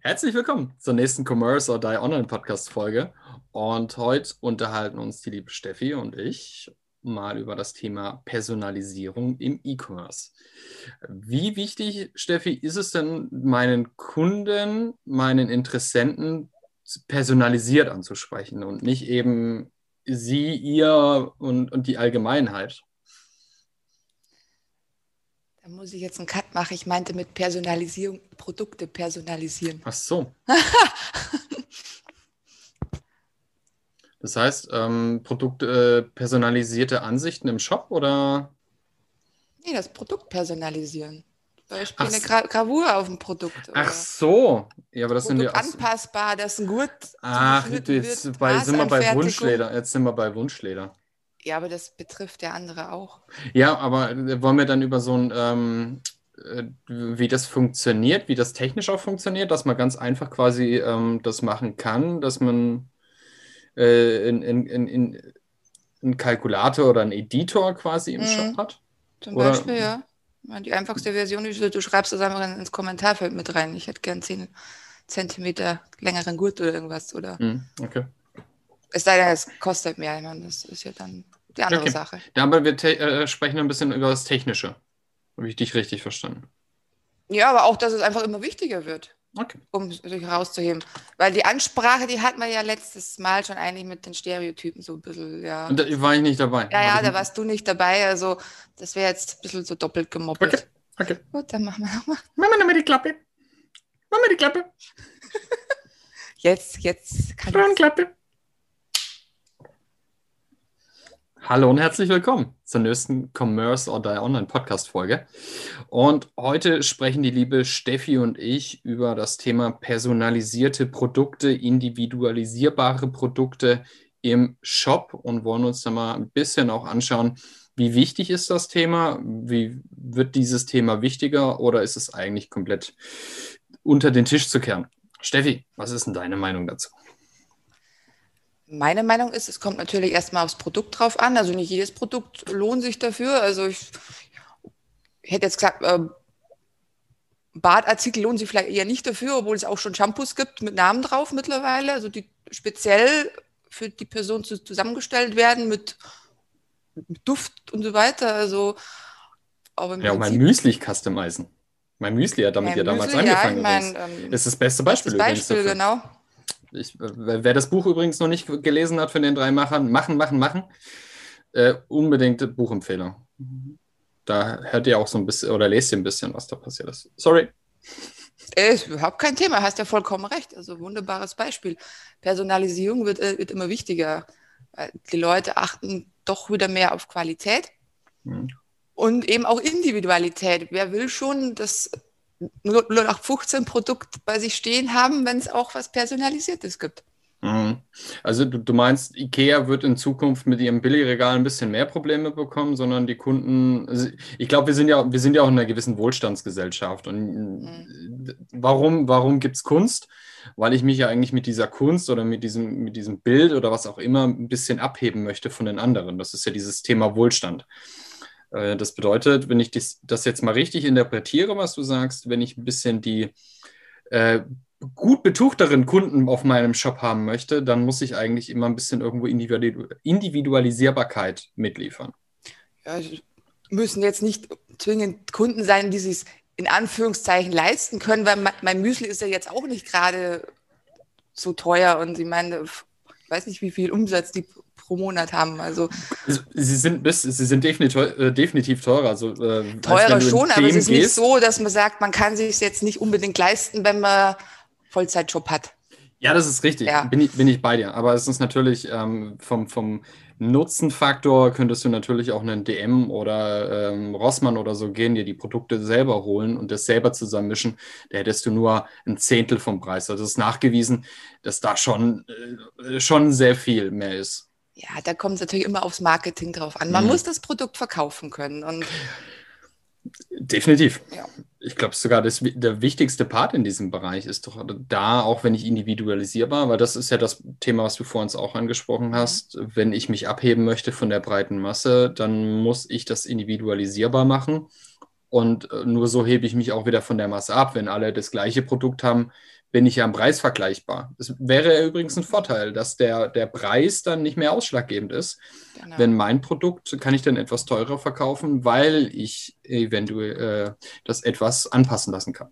Herzlich willkommen zur nächsten Commerce or Die Online Podcast Folge. Und heute unterhalten uns die liebe Steffi und ich mal über das Thema Personalisierung im E-Commerce. Wie wichtig, Steffi, ist es denn, meinen Kunden, meinen Interessenten personalisiert anzusprechen und nicht eben sie, ihr und, und die Allgemeinheit? Da muss ich jetzt einen Cut machen. Ich meinte mit Personalisierung Produkte personalisieren. Ach so. Das heißt, ähm, Produkt, äh, personalisierte Ansichten im Shop oder? Nee, das Produkt personalisieren. Beispiel Ach, eine Gra Gravur auf dem Produkt. Ach so. Ja, aber das Produkt sind ja anpassbar, das ist ein Gurt. Ach, jetzt bei, sind wir bei Wunschleder. Jetzt sind wir bei Wunschleder. Ja, aber das betrifft ja andere auch. Ja, aber äh, wollen wir dann über so ein, ähm, äh, wie das funktioniert, wie das technisch auch funktioniert, dass man ganz einfach quasi ähm, das machen kann, dass man äh, in, in, in, einen Kalkulator oder einen Editor quasi im mhm. Shop hat? Zum oder? Beispiel, ja. Die einfachste Version ist, du schreibst das einfach ins Kommentarfeld mit rein. Ich hätte gern 10 Zentimeter längeren Gurt oder irgendwas. Oder mhm, okay. Es sei denn, es kostet mehr. Ich meine, das ist ja dann die andere okay. Sache. Ja, aber wir äh, sprechen ein bisschen über das Technische. Habe ich dich richtig verstanden? Ja, aber auch, dass es einfach immer wichtiger wird. Okay. Um sich herauszuheben. Weil die Ansprache, die hatten wir ja letztes Mal schon eigentlich mit den Stereotypen so ein bisschen, ja. Und da war ich nicht dabei. Ja, ja, da warst du nicht dabei. Also, das wäre jetzt ein bisschen so doppelt gemoppelt. Okay. okay. Gut, dann machen wir nochmal. Machen wir nochmal die Klappe. Machen wir die Klappe. jetzt, jetzt kann ich. Klappe. Hallo und herzlich willkommen zur nächsten Commerce or Die Online Podcast Folge. Und heute sprechen die liebe Steffi und ich über das Thema personalisierte Produkte, individualisierbare Produkte im Shop und wollen uns da mal ein bisschen auch anschauen, wie wichtig ist das Thema? Wie wird dieses Thema wichtiger oder ist es eigentlich komplett unter den Tisch zu kehren? Steffi, was ist denn deine Meinung dazu? Meine Meinung ist, es kommt natürlich erstmal aufs Produkt drauf an. Also nicht jedes Produkt lohnt sich dafür. Also ich, ich hätte jetzt gesagt, äh, Badartikel lohnen sich vielleicht eher nicht dafür, obwohl es auch schon Shampoos gibt mit Namen drauf mittlerweile, also die speziell für die Person zu, zusammengestellt werden mit, mit, Duft und so weiter. Also aber ja, mein Müsli customizen. Mein Müsli hat damit ja, ja damals Müsli, angefangen. Ja, ich mein, ähm, ist das beste Beispiel. Das Beispiel, genau. Ich, wer das Buch übrigens noch nicht gelesen hat von den drei Machern, machen, machen, machen, äh, unbedingt Buchempfehlung. Da hört ihr auch so ein bisschen oder lest ihr ein bisschen, was da passiert ist. Sorry. Ist überhaupt kein Thema, hast ja vollkommen recht. Also wunderbares Beispiel. Personalisierung wird, äh, wird immer wichtiger. Die Leute achten doch wieder mehr auf Qualität mhm. und eben auch Individualität. Wer will schon das 0815 Produkt bei sich stehen haben, wenn es auch was Personalisiertes gibt. Mhm. Also du, du, meinst, IKEA wird in Zukunft mit ihrem Billigregal ein bisschen mehr Probleme bekommen, sondern die Kunden, ich glaube, wir sind ja, wir sind ja auch in einer gewissen Wohlstandsgesellschaft. Und mhm. warum, warum gibt es Kunst? Weil ich mich ja eigentlich mit dieser Kunst oder mit diesem, mit diesem Bild oder was auch immer ein bisschen abheben möchte von den anderen. Das ist ja dieses Thema Wohlstand. Äh, das bedeutet, wenn ich das jetzt mal richtig interpretiere, was du sagst, wenn ich ein bisschen die äh, gut betuchteren Kunden auf meinem Shop haben möchte, dann muss ich eigentlich immer ein bisschen irgendwo Individualisierbarkeit mitliefern. Ja, müssen jetzt nicht zwingend Kunden sein, die sich in Anführungszeichen leisten können, weil mein Müsli ist ja jetzt auch nicht gerade so teuer und ich meine, ich weiß nicht, wie viel Umsatz die pro Monat haben. Also sie sind bis, sie sind definitiv, äh, definitiv teurer. Also, äh, teurer schon, aber es ist nicht so, dass man sagt, man kann sich jetzt nicht unbedingt leisten, wenn man Vollzeitjob hat. Ja, das ist richtig. Ja. Bin, ich, bin ich bei dir. Aber es ist natürlich ähm, vom, vom Nutzenfaktor könntest du natürlich auch einen DM oder ähm, Rossmann oder so gehen, dir die Produkte selber holen und das selber zusammenmischen. Da hättest du nur ein Zehntel vom Preis. Also es ist nachgewiesen, dass da schon, äh, schon sehr viel mehr ist. Ja, da kommt es natürlich immer aufs Marketing drauf an. Man mhm. muss das Produkt verkaufen können. Und Definitiv. Ja. Ich glaube sogar, das, der wichtigste Part in diesem Bereich ist doch da, auch wenn ich individualisierbar, weil das ist ja das Thema, was du vorhin auch angesprochen hast. Mhm. Wenn ich mich abheben möchte von der breiten Masse, dann muss ich das individualisierbar machen. Und äh, nur so hebe ich mich auch wieder von der Masse ab. Wenn alle das gleiche Produkt haben, bin ich ja am Preis vergleichbar. Es wäre übrigens ein Vorteil, dass der, der Preis dann nicht mehr ausschlaggebend ist. Genau. Wenn mein Produkt kann ich dann etwas teurer verkaufen, weil ich eventuell äh, das etwas anpassen lassen kann.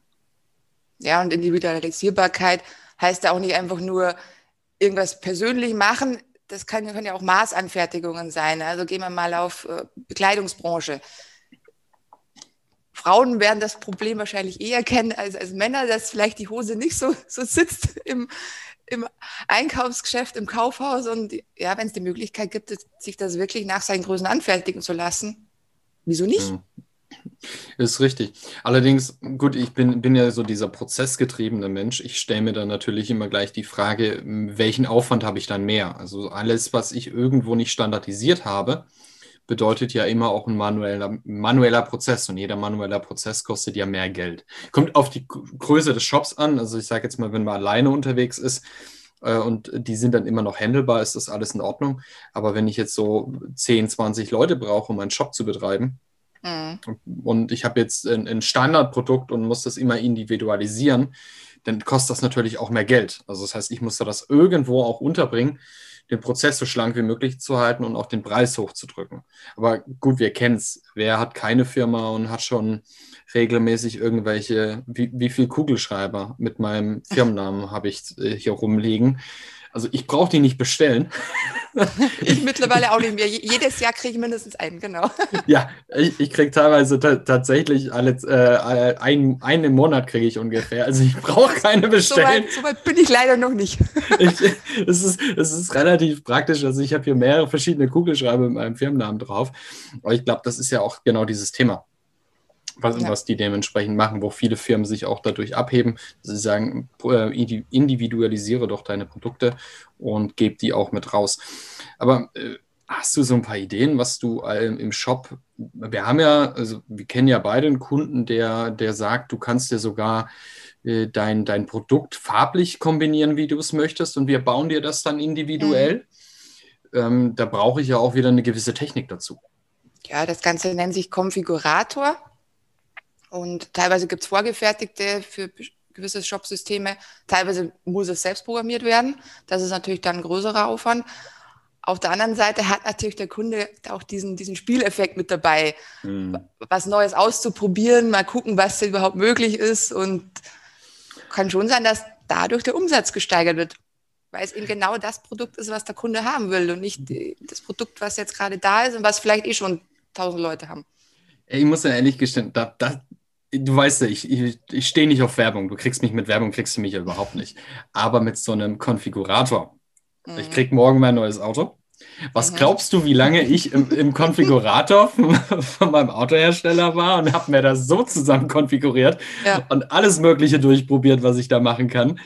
Ja, und Individualisierbarkeit heißt ja auch nicht einfach nur irgendwas persönlich machen. Das kann, können ja auch Maßanfertigungen sein. Also gehen wir mal auf äh, Bekleidungsbranche. Frauen werden das Problem wahrscheinlich eher kennen als, als Männer, dass vielleicht die Hose nicht so, so sitzt im, im Einkaufsgeschäft, im Kaufhaus. Und ja, wenn es die Möglichkeit gibt, sich das wirklich nach seinen Größen anfertigen zu lassen, wieso nicht? Mhm. Ist richtig. Allerdings, gut, ich bin, bin ja so dieser prozessgetriebene Mensch. Ich stelle mir dann natürlich immer gleich die Frage, welchen Aufwand habe ich dann mehr? Also alles, was ich irgendwo nicht standardisiert habe, bedeutet ja immer auch ein manueller, manueller Prozess und jeder manueller Prozess kostet ja mehr Geld. Kommt auf die Größe des Shops an. Also ich sage jetzt mal, wenn man alleine unterwegs ist äh, und die sind dann immer noch handelbar, ist das alles in Ordnung. Aber wenn ich jetzt so 10, 20 Leute brauche, um einen Shop zu betreiben, mhm. und ich habe jetzt ein, ein Standardprodukt und muss das immer individualisieren, dann kostet das natürlich auch mehr Geld. Also das heißt, ich muss da das irgendwo auch unterbringen den Prozess so schlank wie möglich zu halten und auch den Preis hochzudrücken. Aber gut, wir kennen es. Wer hat keine Firma und hat schon regelmäßig irgendwelche, wie, wie viel Kugelschreiber mit meinem Firmennamen habe ich äh, hier rumliegen? Also ich brauche die nicht bestellen. ich mittlerweile auch nicht mehr. Jedes Jahr kriege ich mindestens einen, genau. ja, ich, ich kriege teilweise tatsächlich alle, äh, ein, einen im Monat kriege ich ungefähr. Also ich brauche keine bestellen. So weit, so weit, bin ich leider noch nicht. ich, es, ist, es ist relativ praktisch. Also ich habe hier mehrere verschiedene Kugelschreiber mit meinem Firmennamen drauf. Aber ich glaube, das ist ja auch genau dieses Thema was, ja. was die dementsprechend machen, wo viele Firmen sich auch dadurch abheben. Sie sagen, äh, individualisiere doch deine Produkte und gebe die auch mit raus. Aber äh, hast du so ein paar Ideen, was du äh, im Shop, wir haben ja, also wir kennen ja beide einen Kunden, der, der sagt, du kannst dir sogar äh, dein, dein Produkt farblich kombinieren, wie du es möchtest, und wir bauen dir das dann individuell. Mhm. Ähm, da brauche ich ja auch wieder eine gewisse Technik dazu. Ja, das Ganze nennt sich Konfigurator. Und teilweise gibt es vorgefertigte für gewisse Shop-Systeme. Teilweise muss es selbst programmiert werden. Das ist natürlich dann ein größerer Aufwand. Auf der anderen Seite hat natürlich der Kunde auch diesen, diesen Spieleffekt mit dabei, mhm. was Neues auszuprobieren, mal gucken, was denn überhaupt möglich ist. Und kann schon sein, dass dadurch der Umsatz gesteigert wird, weil es eben genau das Produkt ist, was der Kunde haben will und nicht das Produkt, was jetzt gerade da ist und was vielleicht eh schon tausend Leute haben. Ich muss ja ehrlich gestehen, da, da, du weißt ja, ich, ich, ich stehe nicht auf Werbung. Du kriegst mich mit Werbung, kriegst du mich ja überhaupt nicht. Aber mit so einem Konfigurator. Mhm. Ich krieg morgen mein neues Auto. Was mhm. glaubst du, wie lange ich im, im Konfigurator von, von, meinem Autohersteller war und habe mir das so zusammen konfiguriert ja. und alles Mögliche durchprobiert, was ich da machen kann?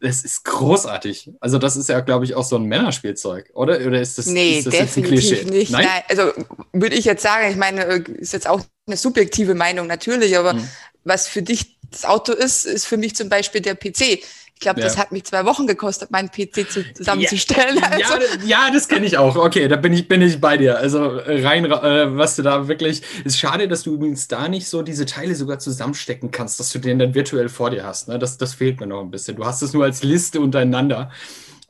Das ist großartig. Also, das ist ja, glaube ich, auch so ein Männerspielzeug, oder? Oder ist das, nee, ist das definitiv nicht. Nein? Nein? also würde ich jetzt sagen, ich meine, äh, ist jetzt auch eine subjektive Meinung natürlich, aber mhm. was für dich das Auto ist, ist für mich zum Beispiel der PC. Ich glaube, ja. das hat mich zwei Wochen gekostet, meinen PC zu, zusammenzustellen. Ja, also. ja, ja, das kenne ich auch. Okay, da bin ich, bin ich bei dir. Also äh, rein, äh, was du da wirklich. Ist schade, dass du übrigens da nicht so diese Teile sogar zusammenstecken kannst, dass du den dann virtuell vor dir hast. Ne? Das, das fehlt mir noch ein bisschen. Du hast es nur als Liste untereinander.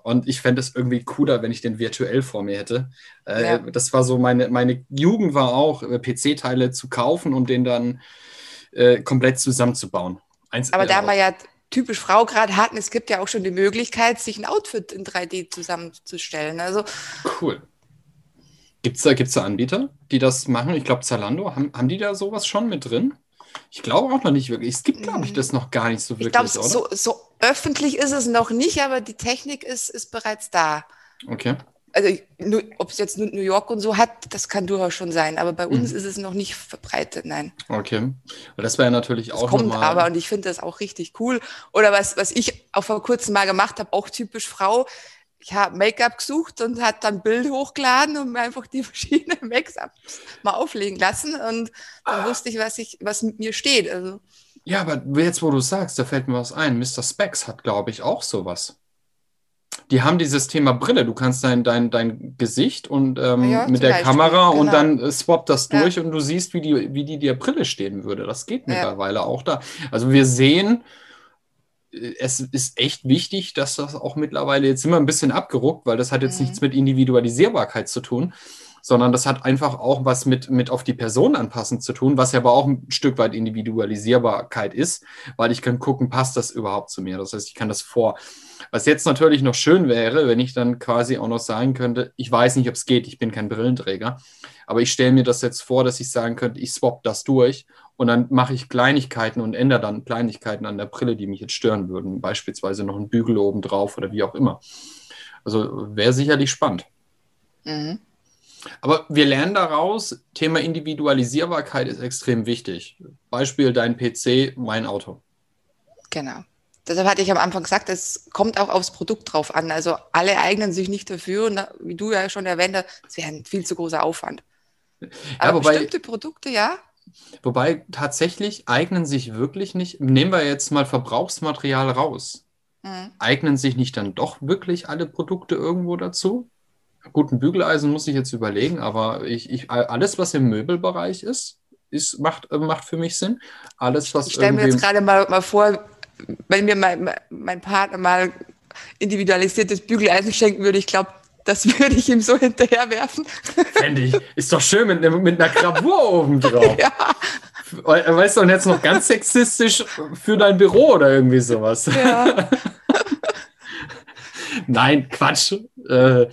Und ich fände es irgendwie cooler, wenn ich den virtuell vor mir hätte. Äh, ja. Das war so meine, meine Jugend war auch, äh, PC-Teile zu kaufen und den dann äh, komplett zusammenzubauen. Eins, Aber da äh, wir ja typisch Frau gerade hatten, es gibt ja auch schon die Möglichkeit, sich ein Outfit in 3D zusammenzustellen. Also cool. Gibt es da, gibt's da Anbieter, die das machen? Ich glaube, Zalando, haben, haben die da sowas schon mit drin? Ich glaube auch noch nicht wirklich. Es gibt, glaube ich, das noch gar nicht so wirklich. Ich glaube, so, so, öffentlich ist es noch nicht, aber die Technik ist, ist bereits da. Okay. Also, ob es jetzt New York und so hat, das kann durchaus schon sein, aber bei uns mhm. ist es noch nicht verbreitet, nein. Okay. Und das wäre natürlich das auch. Kommt mal... aber und ich finde das auch richtig cool. Oder was, was ich auch vor kurzem mal gemacht habe, auch typisch Frau, ich habe Make-up gesucht und hat dann Bild hochgeladen und mir einfach die verschiedenen Make-ups mal auflegen lassen und dann wusste ich, was ich, was mit mir steht. Also. Ja, aber jetzt, wo du sagst, da fällt mir was ein. Mr. Specs hat, glaube ich, auch sowas. Die haben dieses Thema Brille. Du kannst dein, dein, dein Gesicht und ähm, ja, mit der Kamera genau. und dann äh, swappt das durch ja. und du siehst, wie die, wie die der Brille stehen würde. Das geht mittlerweile auch da. Also wir sehen, es ist echt wichtig, dass das auch mittlerweile jetzt immer ein bisschen abgeruckt, weil das hat jetzt mhm. nichts mit Individualisierbarkeit zu tun, sondern das hat einfach auch was mit, mit auf die Person anpassen zu tun, was ja aber auch ein Stück weit Individualisierbarkeit ist, weil ich kann gucken, passt das überhaupt zu mir? Das heißt, ich kann das vor. Was jetzt natürlich noch schön wäre, wenn ich dann quasi auch noch sagen könnte, ich weiß nicht, ob es geht, ich bin kein Brillenträger, aber ich stelle mir das jetzt vor, dass ich sagen könnte, ich swap das durch und dann mache ich Kleinigkeiten und ändere dann Kleinigkeiten an der Brille, die mich jetzt stören würden. Beispielsweise noch ein Bügel oben drauf oder wie auch immer. Also wäre sicherlich spannend. Mhm. Aber wir lernen daraus, Thema Individualisierbarkeit ist extrem wichtig. Beispiel dein PC, mein Auto. Genau. Deshalb hatte ich am Anfang gesagt, es kommt auch aufs Produkt drauf an. Also alle eignen sich nicht dafür und wie du ja schon erwähnt hast, es wäre ein viel zu großer Aufwand. Aber ja, wobei, bestimmte Produkte, ja, Wobei tatsächlich eignen sich wirklich nicht, nehmen wir jetzt mal Verbrauchsmaterial raus, mhm. eignen sich nicht dann doch wirklich alle Produkte irgendwo dazu? Gut, ein Bügeleisen muss ich jetzt überlegen, aber ich, ich, alles, was im Möbelbereich ist, ist macht, äh, macht für mich Sinn. Alles, was ich stelle mir jetzt gerade mal, mal vor, wenn mir mein, mein Partner mal individualisiertes Bügeleisen schenken würde, ich glaube, das würde ich ihm so hinterherwerfen. Fände ich. Ist doch schön mit, mit einer Gravur oben drauf. Ja. Weißt du, und jetzt noch ganz sexistisch für dein Büro oder irgendwie sowas. Ja. Nein, Quatsch. Äh,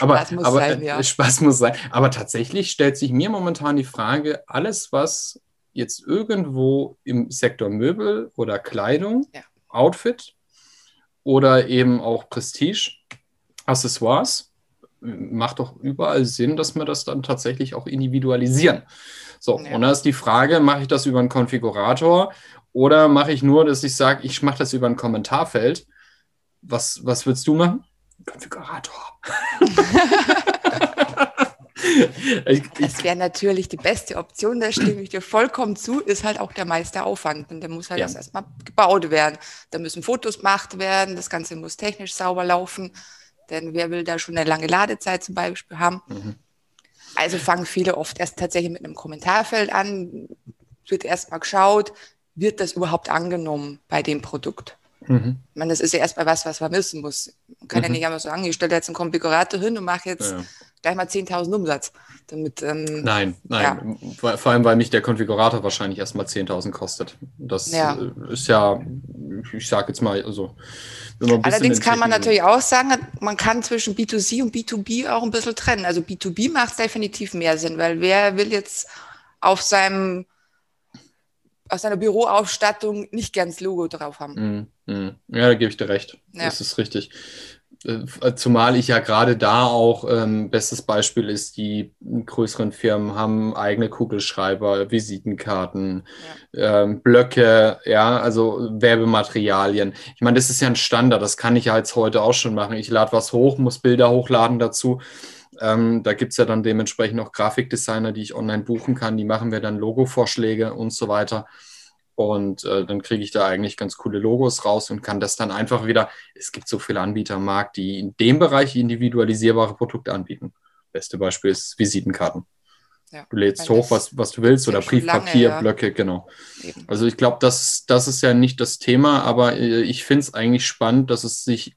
aber, Spaß muss aber, sein, ja. Spaß muss sein. Aber tatsächlich stellt sich mir momentan die Frage, alles, was jetzt irgendwo im Sektor Möbel oder Kleidung, ja. Outfit oder eben auch Prestige Accessoires macht doch überall Sinn, dass wir das dann tatsächlich auch individualisieren. So, ja. und da ist die Frage, mache ich das über einen Konfigurator oder mache ich nur, dass ich sage, ich mache das über ein Kommentarfeld? Was, was würdest du machen? Konfigurator. das wäre natürlich die beste Option, da stimme ich dir vollkommen zu, ist halt auch der meiste Aufwand. Und der muss halt ja. erstmal gebaut werden. Da müssen Fotos gemacht werden, das Ganze muss technisch sauber laufen. Denn wer will da schon eine lange Ladezeit zum Beispiel haben? Mhm. Also fangen viele oft erst tatsächlich mit einem Kommentarfeld an, wird erstmal geschaut, wird das überhaupt angenommen bei dem Produkt? Mhm. Ich meine, das ist ja erstmal was, was man wissen muss. Man kann mhm. ja nicht einfach sagen, ich stelle jetzt einen Konfigurator hin und mache jetzt ja. gleich mal 10.000 Umsatz. Damit, ähm, nein, nein. Ja. Vor allem, weil mich der Konfigurator wahrscheinlich erstmal 10.000 kostet. Das ja. ist ja, ich sage jetzt mal, also Allerdings kann man natürlich auch sagen, man kann zwischen B2C und B2B auch ein bisschen trennen. Also B2B macht definitiv mehr Sinn, weil wer will jetzt auf seinem aus seiner Büroausstattung nicht das Logo drauf haben. Mm, mm. Ja, da gebe ich dir recht. Ja. Das ist richtig. Äh, zumal ich ja gerade da auch, ähm, bestes Beispiel ist, die größeren Firmen haben eigene Kugelschreiber, Visitenkarten, ja. ähm, Blöcke, ja, also Werbematerialien. Ich meine, das ist ja ein Standard, das kann ich ja jetzt heute auch schon machen. Ich lade was hoch, muss Bilder hochladen dazu. Ähm, da gibt es ja dann dementsprechend auch Grafikdesigner, die ich online buchen kann, die machen mir dann Logo-Vorschläge und so weiter. Und äh, dann kriege ich da eigentlich ganz coole Logos raus und kann das dann einfach wieder. Es gibt so viele Anbieter am Markt, die in dem Bereich individualisierbare Produkte anbieten. Beste Beispiel ist Visitenkarten. Ja, du lädst hoch, was, was du willst, oder Briefpapier, ja. Blöcke, genau. Eben. Also ich glaube, das, das ist ja nicht das Thema, aber äh, ich finde es eigentlich spannend, dass es sich,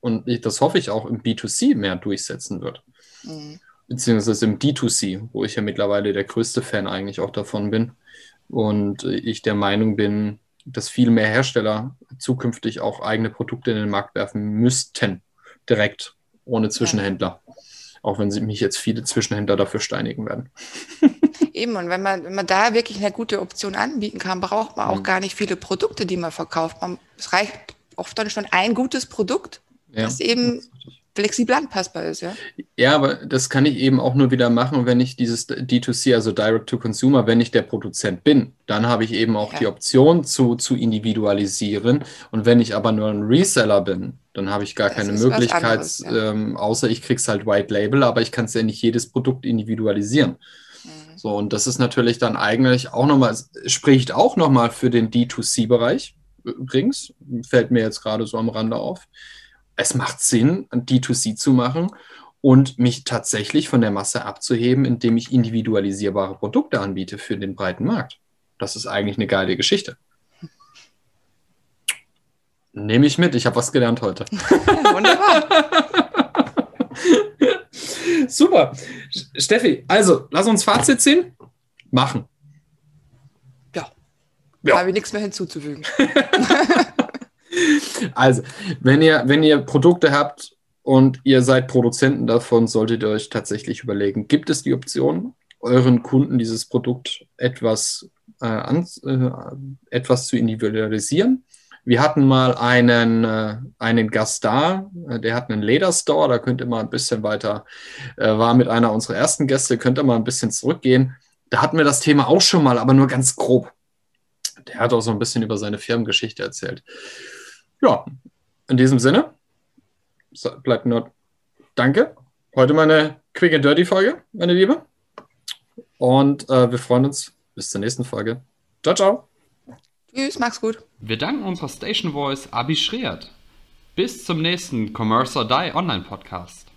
und ich, das hoffe ich auch im B2C mehr durchsetzen wird. Mhm. Beziehungsweise im D2C, wo ich ja mittlerweile der größte Fan eigentlich auch davon bin und ich der Meinung bin, dass viel mehr Hersteller zukünftig auch eigene Produkte in den Markt werfen müssten, direkt, ohne Zwischenhändler. Auch wenn sie mich jetzt viele Zwischenhändler dafür steinigen werden. Eben, und wenn man, wenn man da wirklich eine gute Option anbieten kann, braucht man auch mhm. gar nicht viele Produkte, die man verkauft. Man, es reicht oft dann schon ein gutes Produkt, ja, das eben flexibel anpassbar ist, ja. Ja, aber das kann ich eben auch nur wieder machen, wenn ich dieses D2C, also Direct to Consumer, wenn ich der Produzent bin. Dann habe ich eben auch ja. die Option zu, zu individualisieren. Und wenn ich aber nur ein Reseller bin, dann habe ich gar das keine Möglichkeit, anderes, ja. ähm, außer ich kriege es halt White Label, aber ich kann es ja nicht jedes Produkt individualisieren. Mhm. So, und das ist natürlich dann eigentlich auch nochmal, spricht auch nochmal für den D2C-Bereich. Übrigens, fällt mir jetzt gerade so am Rande auf es macht Sinn, ein D2C zu machen und mich tatsächlich von der Masse abzuheben, indem ich individualisierbare Produkte anbiete für den breiten Markt. Das ist eigentlich eine geile Geschichte. Nehme ich mit, ich habe was gelernt heute. Wunderbar. Super. Steffi, also lass uns Fazit ziehen. Machen. Ja. ja. Habe ich nichts mehr hinzuzufügen. Also, wenn ihr, wenn ihr Produkte habt und ihr seid Produzenten davon, solltet ihr euch tatsächlich überlegen, gibt es die Option, euren Kunden dieses Produkt etwas, äh, an, äh, etwas zu individualisieren? Wir hatten mal einen, äh, einen Gast da, äh, der hat einen Lederstore, da könnt ihr mal ein bisschen weiter, äh, war mit einer unserer ersten Gäste, könnt ihr mal ein bisschen zurückgehen. Da hatten wir das Thema auch schon mal, aber nur ganz grob. Der hat auch so ein bisschen über seine Firmengeschichte erzählt. Ja, in diesem Sinne, bleibt nur Danke. Heute meine Quick and Dirty Folge, meine Liebe. Und äh, wir freuen uns bis zur nächsten Folge. Ciao, ciao. Tschüss, mach's gut. Wir danken unserer Station Voice Abi Schreert. Bis zum nächsten Commerce or Die Online Podcast.